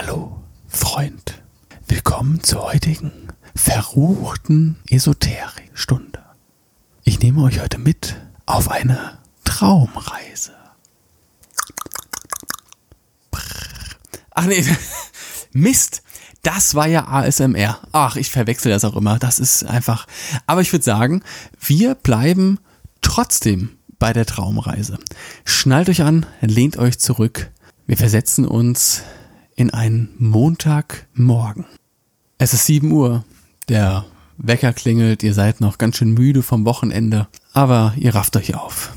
Hallo, Freund. Willkommen zur heutigen verruchten Esoterik-Stunde. Ich nehme euch heute mit auf eine Traumreise. Ach nee, Mist. Das war ja ASMR. Ach, ich verwechsel das auch immer. Das ist einfach. Aber ich würde sagen, wir bleiben trotzdem bei der Traumreise. Schnallt euch an, lehnt euch zurück. Wir versetzen uns in einen Montagmorgen. Es ist 7 Uhr. Der Wecker klingelt. Ihr seid noch ganz schön müde vom Wochenende. Aber ihr rafft euch auf.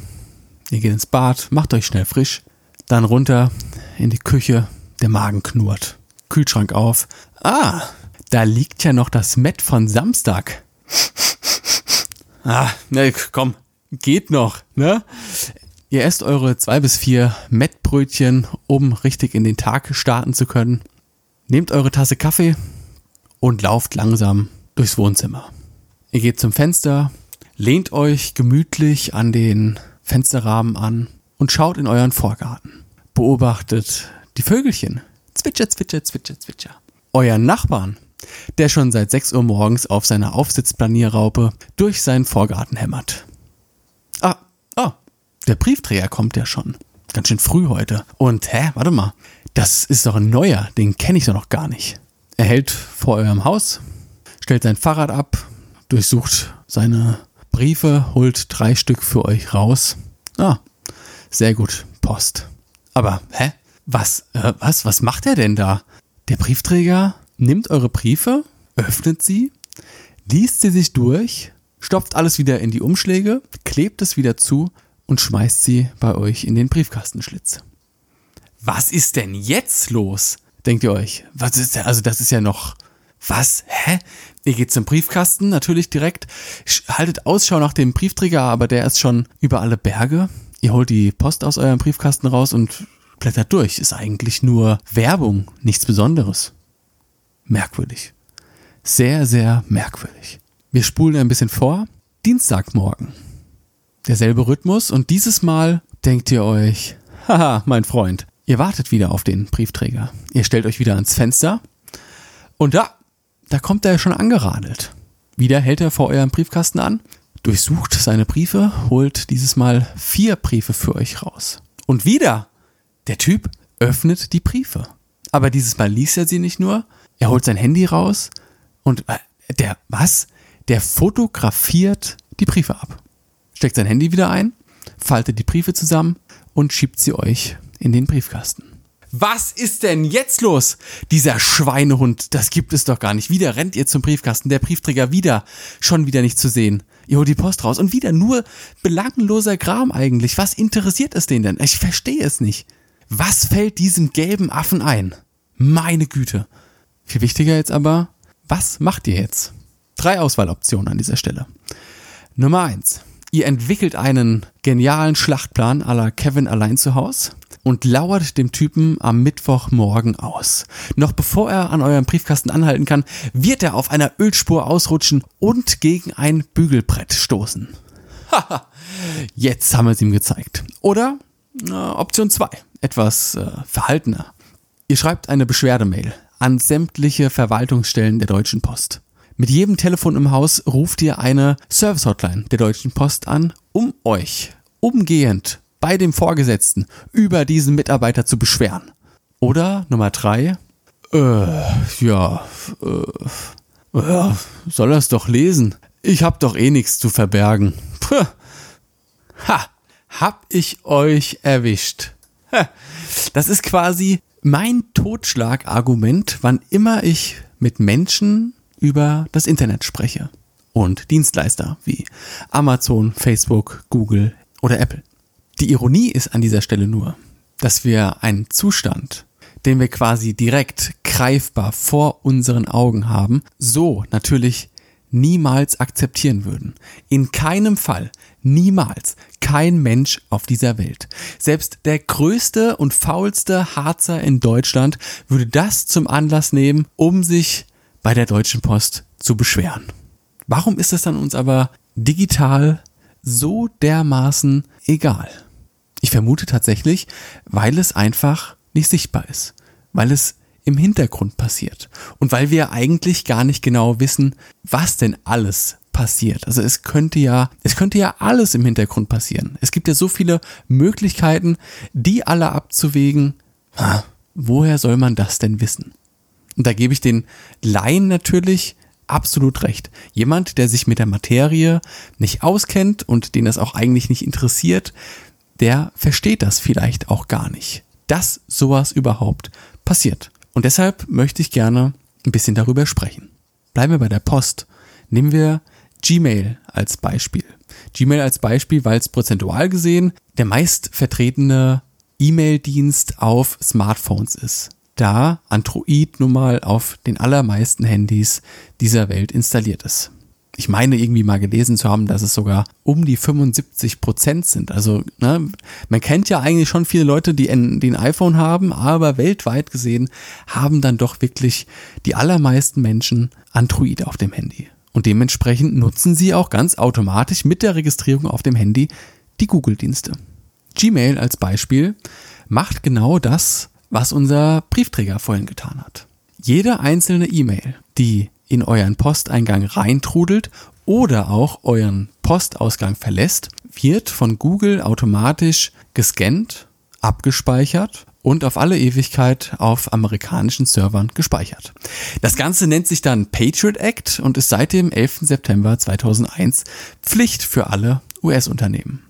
Ihr geht ins Bad, macht euch schnell frisch. Dann runter in die Küche. Der Magen knurrt. Kühlschrank auf. Ah, da liegt ja noch das Met von Samstag. Ah, ne, komm, geht noch, ne? Ihr esst eure zwei bis vier Mettbrötchen, um richtig in den Tag starten zu können. Nehmt eure Tasse Kaffee und lauft langsam durchs Wohnzimmer. Ihr geht zum Fenster, lehnt euch gemütlich an den Fensterrahmen an und schaut in euren Vorgarten. Beobachtet die Vögelchen. Zwitscher, zwitscher, zwitscher, zwitscher. Euren Nachbarn, der schon seit 6 Uhr morgens auf seiner Aufsitzplanierraupe durch seinen Vorgarten hämmert. Der Briefträger kommt ja schon. Ganz schön früh heute. Und hä, warte mal. Das ist doch ein neuer, den kenne ich doch noch gar nicht. Er hält vor eurem Haus, stellt sein Fahrrad ab, durchsucht seine Briefe, holt drei Stück für euch raus. Ah, sehr gut, Post. Aber, hä? Was, äh, was, was macht er denn da? Der Briefträger nimmt eure Briefe, öffnet sie, liest sie sich durch, stopft alles wieder in die Umschläge, klebt es wieder zu und schmeißt sie bei euch in den Briefkastenschlitz. Was ist denn jetzt los? Denkt ihr euch? Was ist denn, also das ist ja noch, was? Hä? Ihr geht zum Briefkasten, natürlich direkt, haltet Ausschau nach dem Briefträger, aber der ist schon über alle Berge. Ihr holt die Post aus eurem Briefkasten raus und blättert durch. Ist eigentlich nur Werbung, nichts Besonderes. Merkwürdig. Sehr, sehr merkwürdig. Wir spulen ein bisschen vor. Dienstagmorgen. Derselbe Rhythmus und dieses Mal denkt ihr euch, haha, mein Freund, ihr wartet wieder auf den Briefträger. Ihr stellt euch wieder ans Fenster und da, da kommt er schon angeradelt. Wieder hält er vor eurem Briefkasten an, durchsucht seine Briefe, holt dieses Mal vier Briefe für euch raus. Und wieder, der Typ öffnet die Briefe. Aber dieses Mal liest er sie nicht nur, er holt sein Handy raus und äh, der, was? Der fotografiert die Briefe ab. Steckt sein Handy wieder ein, faltet die Briefe zusammen und schiebt sie euch in den Briefkasten. Was ist denn jetzt los? Dieser Schweinehund, das gibt es doch gar nicht. Wieder rennt ihr zum Briefkasten, der Briefträger wieder, schon wieder nicht zu sehen. Ihr holt die Post raus und wieder nur belangloser Kram eigentlich. Was interessiert es den denn? Ich verstehe es nicht. Was fällt diesem gelben Affen ein? Meine Güte. Viel wichtiger jetzt aber, was macht ihr jetzt? Drei Auswahloptionen an dieser Stelle. Nummer eins: Ihr entwickelt einen genialen Schlachtplan la Kevin allein zu Haus und lauert dem Typen am Mittwochmorgen aus. Noch bevor er an eurem Briefkasten anhalten kann, wird er auf einer Ölspur ausrutschen und gegen ein Bügelbrett stoßen. Haha, jetzt haben wir es ihm gezeigt. Oder äh, Option 2, etwas äh, verhaltener. Ihr schreibt eine Beschwerdemail an sämtliche Verwaltungsstellen der Deutschen Post. Mit jedem Telefon im Haus ruft ihr eine Service-Hotline der Deutschen Post an, um euch umgehend bei dem Vorgesetzten über diesen Mitarbeiter zu beschweren. Oder Nummer drei, äh, ja, äh, ja, soll er's doch lesen. Ich hab doch eh nichts zu verbergen. Puh. Ha, hab ich euch erwischt. Ha. Das ist quasi mein Totschlagargument, wann immer ich mit Menschen über das Internet spreche. Und Dienstleister wie Amazon, Facebook, Google oder Apple. Die Ironie ist an dieser Stelle nur, dass wir einen Zustand, den wir quasi direkt greifbar vor unseren Augen haben, so natürlich niemals akzeptieren würden. In keinem Fall, niemals, kein Mensch auf dieser Welt. Selbst der größte und faulste Harzer in Deutschland würde das zum Anlass nehmen, um sich bei der Deutschen Post zu beschweren. Warum ist es dann uns aber digital so dermaßen egal? Ich vermute tatsächlich, weil es einfach nicht sichtbar ist, weil es im Hintergrund passiert. Und weil wir eigentlich gar nicht genau wissen, was denn alles passiert. Also es könnte ja, es könnte ja alles im Hintergrund passieren. Es gibt ja so viele Möglichkeiten, die alle abzuwägen. Woher soll man das denn wissen? Und da gebe ich den Laien natürlich absolut recht. Jemand, der sich mit der Materie nicht auskennt und den das auch eigentlich nicht interessiert, der versteht das vielleicht auch gar nicht, dass sowas überhaupt passiert. Und deshalb möchte ich gerne ein bisschen darüber sprechen. Bleiben wir bei der Post. Nehmen wir Gmail als Beispiel. Gmail als Beispiel, weil es prozentual gesehen der meist vertretene E-Mail-Dienst auf Smartphones ist da Android nun mal auf den allermeisten Handys dieser Welt installiert ist. Ich meine irgendwie mal gelesen zu haben, dass es sogar um die 75 Prozent sind. Also ne, man kennt ja eigentlich schon viele Leute, die ein, die ein iPhone haben, aber weltweit gesehen haben dann doch wirklich die allermeisten Menschen Android auf dem Handy. Und dementsprechend nutzen sie auch ganz automatisch mit der Registrierung auf dem Handy die Google-Dienste. Gmail als Beispiel macht genau das, was unser Briefträger vorhin getan hat. Jede einzelne E-Mail, die in euren Posteingang reintrudelt oder auch euren Postausgang verlässt, wird von Google automatisch gescannt, abgespeichert und auf alle Ewigkeit auf amerikanischen Servern gespeichert. Das Ganze nennt sich dann Patriot Act und ist seit dem 11. September 2001 Pflicht für alle US-Unternehmen.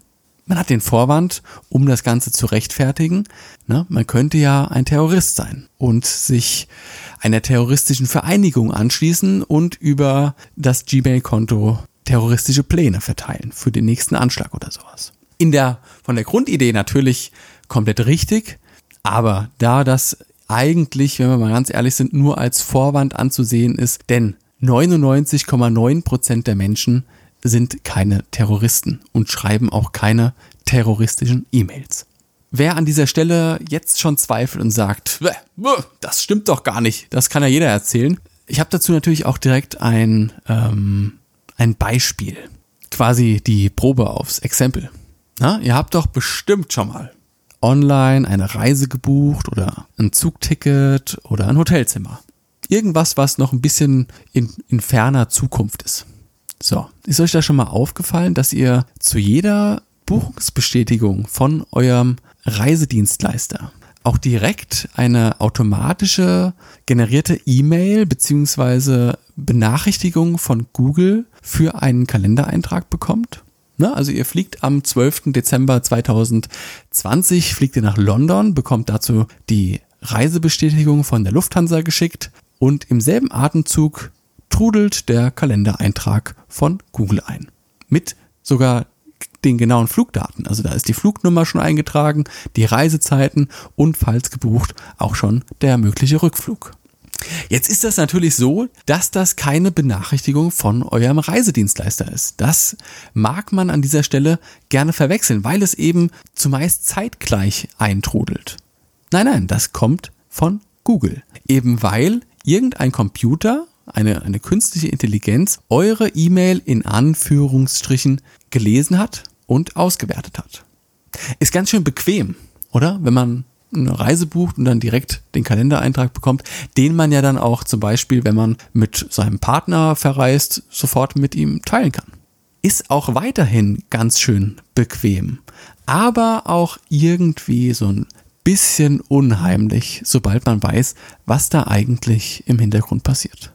Man hat den Vorwand, um das Ganze zu rechtfertigen. Ne? Man könnte ja ein Terrorist sein und sich einer terroristischen Vereinigung anschließen und über das Gmail-Konto terroristische Pläne verteilen für den nächsten Anschlag oder sowas. In der, von der Grundidee natürlich komplett richtig, aber da das eigentlich, wenn wir mal ganz ehrlich sind, nur als Vorwand anzusehen ist, denn 99,9 Prozent der Menschen sind keine Terroristen und schreiben auch keine terroristischen E-Mails. Wer an dieser Stelle jetzt schon zweifelt und sagt, das stimmt doch gar nicht, das kann ja jeder erzählen. Ich habe dazu natürlich auch direkt ein, ähm, ein Beispiel, quasi die Probe aufs Exempel. Na, ihr habt doch bestimmt schon mal online eine Reise gebucht oder ein Zugticket oder ein Hotelzimmer. Irgendwas, was noch ein bisschen in, in ferner Zukunft ist. So, ist euch da schon mal aufgefallen, dass ihr zu jeder Buchungsbestätigung von eurem Reisedienstleister auch direkt eine automatische generierte E-Mail beziehungsweise Benachrichtigung von Google für einen Kalendereintrag bekommt? Ne? Also ihr fliegt am 12. Dezember 2020, fliegt ihr nach London, bekommt dazu die Reisebestätigung von der Lufthansa geschickt und im selben Atemzug trudelt der Kalendereintrag von Google ein. Mit sogar den genauen Flugdaten. Also da ist die Flugnummer schon eingetragen, die Reisezeiten und falls gebucht auch schon der mögliche Rückflug. Jetzt ist das natürlich so, dass das keine Benachrichtigung von eurem Reisedienstleister ist. Das mag man an dieser Stelle gerne verwechseln, weil es eben zumeist zeitgleich eintrudelt. Nein, nein, das kommt von Google. Eben weil irgendein Computer eine, eine künstliche Intelligenz eure E-Mail in Anführungsstrichen gelesen hat und ausgewertet hat. Ist ganz schön bequem, oder? Wenn man eine Reise bucht und dann direkt den Kalendereintrag bekommt, den man ja dann auch zum Beispiel, wenn man mit seinem Partner verreist, sofort mit ihm teilen kann. Ist auch weiterhin ganz schön bequem, aber auch irgendwie so ein bisschen unheimlich, sobald man weiß, was da eigentlich im Hintergrund passiert.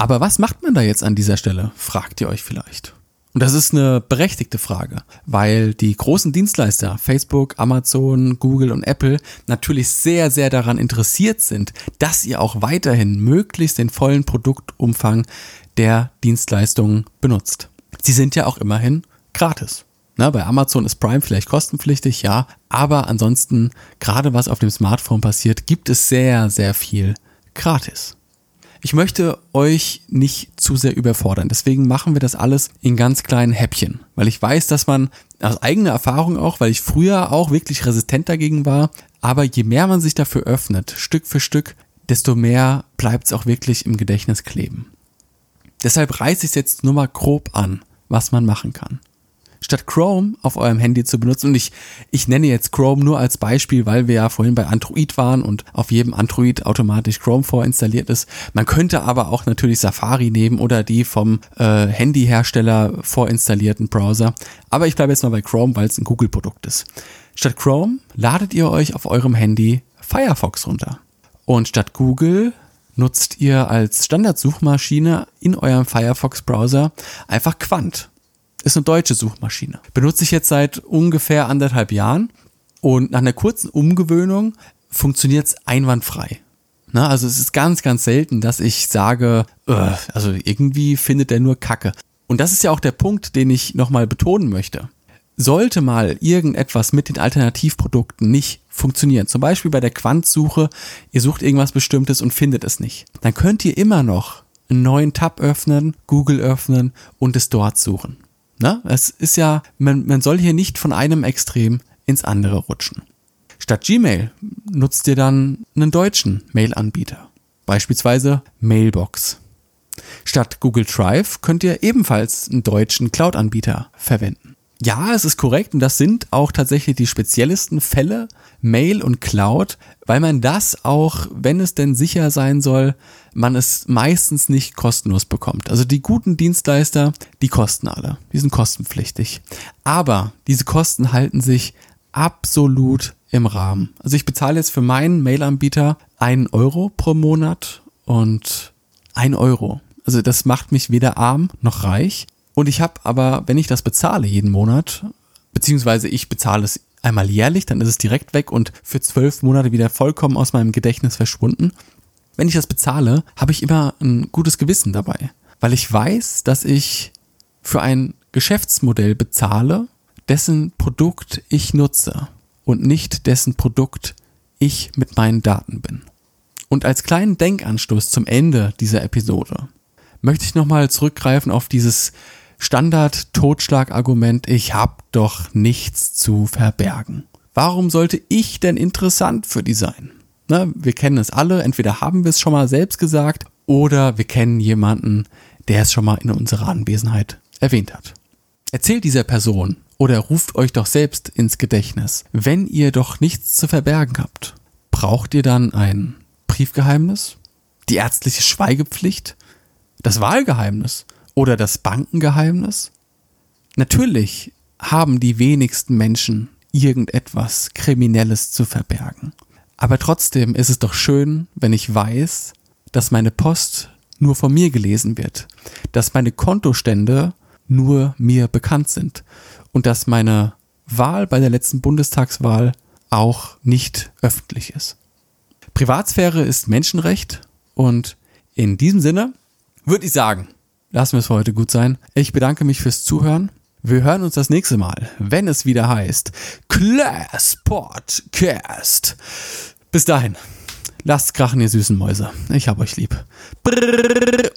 Aber was macht man da jetzt an dieser Stelle, fragt ihr euch vielleicht. Und das ist eine berechtigte Frage, weil die großen Dienstleister Facebook, Amazon, Google und Apple natürlich sehr, sehr daran interessiert sind, dass ihr auch weiterhin möglichst den vollen Produktumfang der Dienstleistungen benutzt. Sie sind ja auch immerhin gratis. Na, bei Amazon ist Prime vielleicht kostenpflichtig, ja, aber ansonsten, gerade was auf dem Smartphone passiert, gibt es sehr, sehr viel gratis. Ich möchte euch nicht zu sehr überfordern. Deswegen machen wir das alles in ganz kleinen Häppchen. Weil ich weiß, dass man aus eigener Erfahrung auch, weil ich früher auch wirklich resistent dagegen war, aber je mehr man sich dafür öffnet, Stück für Stück, desto mehr bleibt es auch wirklich im Gedächtnis kleben. Deshalb reiße ich es jetzt nur mal grob an, was man machen kann. Statt Chrome auf eurem Handy zu benutzen, und ich, ich nenne jetzt Chrome nur als Beispiel, weil wir ja vorhin bei Android waren und auf jedem Android automatisch Chrome vorinstalliert ist. Man könnte aber auch natürlich Safari nehmen oder die vom äh, Handyhersteller vorinstallierten Browser. Aber ich bleibe jetzt mal bei Chrome, weil es ein Google-Produkt ist. Statt Chrome ladet ihr euch auf eurem Handy Firefox runter. Und statt Google nutzt ihr als Standardsuchmaschine in eurem Firefox-Browser einfach Quant. Ist eine deutsche Suchmaschine. Benutze ich jetzt seit ungefähr anderthalb Jahren und nach einer kurzen Umgewöhnung funktioniert es einwandfrei. Na, also es ist ganz, ganz selten, dass ich sage, uh, also irgendwie findet der nur Kacke. Und das ist ja auch der Punkt, den ich nochmal betonen möchte. Sollte mal irgendetwas mit den Alternativprodukten nicht funktionieren, zum Beispiel bei der Quantsuche, ihr sucht irgendwas Bestimmtes und findet es nicht, dann könnt ihr immer noch einen neuen Tab öffnen, Google öffnen und es dort suchen. Na, es ist ja, man, man soll hier nicht von einem Extrem ins andere rutschen. Statt Gmail nutzt ihr dann einen deutschen Mail-Anbieter, beispielsweise Mailbox. Statt Google Drive könnt ihr ebenfalls einen deutschen Cloud-Anbieter verwenden. Ja, es ist korrekt und das sind auch tatsächlich die speziellsten Fälle, Mail und Cloud, weil man das auch, wenn es denn sicher sein soll, man es meistens nicht kostenlos bekommt. Also die guten Dienstleister, die kosten alle. Die sind kostenpflichtig. Aber diese Kosten halten sich absolut im Rahmen. Also ich bezahle jetzt für meinen Mail-Anbieter einen Euro pro Monat und ein Euro. Also das macht mich weder arm noch reich. Und ich habe aber, wenn ich das bezahle jeden Monat, beziehungsweise ich bezahle es einmal jährlich, dann ist es direkt weg und für zwölf Monate wieder vollkommen aus meinem Gedächtnis verschwunden. Wenn ich das bezahle, habe ich immer ein gutes Gewissen dabei, weil ich weiß, dass ich für ein Geschäftsmodell bezahle, dessen Produkt ich nutze und nicht dessen Produkt ich mit meinen Daten bin. Und als kleinen Denkanstoß zum Ende dieser Episode möchte ich nochmal zurückgreifen auf dieses Standard-Totschlag-Argument, ich habe doch nichts zu verbergen. Warum sollte ich denn interessant für die sein? Ne, wir kennen es alle, entweder haben wir es schon mal selbst gesagt oder wir kennen jemanden, der es schon mal in unserer Anwesenheit erwähnt hat. Erzählt dieser Person oder ruft euch doch selbst ins Gedächtnis, wenn ihr doch nichts zu verbergen habt. Braucht ihr dann ein Briefgeheimnis? Die ärztliche Schweigepflicht? Das Wahlgeheimnis? Oder das Bankengeheimnis? Natürlich haben die wenigsten Menschen irgendetwas Kriminelles zu verbergen. Aber trotzdem ist es doch schön, wenn ich weiß, dass meine Post nur von mir gelesen wird, dass meine Kontostände nur mir bekannt sind und dass meine Wahl bei der letzten Bundestagswahl auch nicht öffentlich ist. Privatsphäre ist Menschenrecht und in diesem Sinne würde ich sagen, lassen wir es für heute gut sein. Ich bedanke mich fürs Zuhören. Wir hören uns das nächste Mal, wenn es wieder heißt Class Podcast. Bis dahin, lasst krachen, ihr süßen Mäuse. Ich hab euch lieb. Brrr.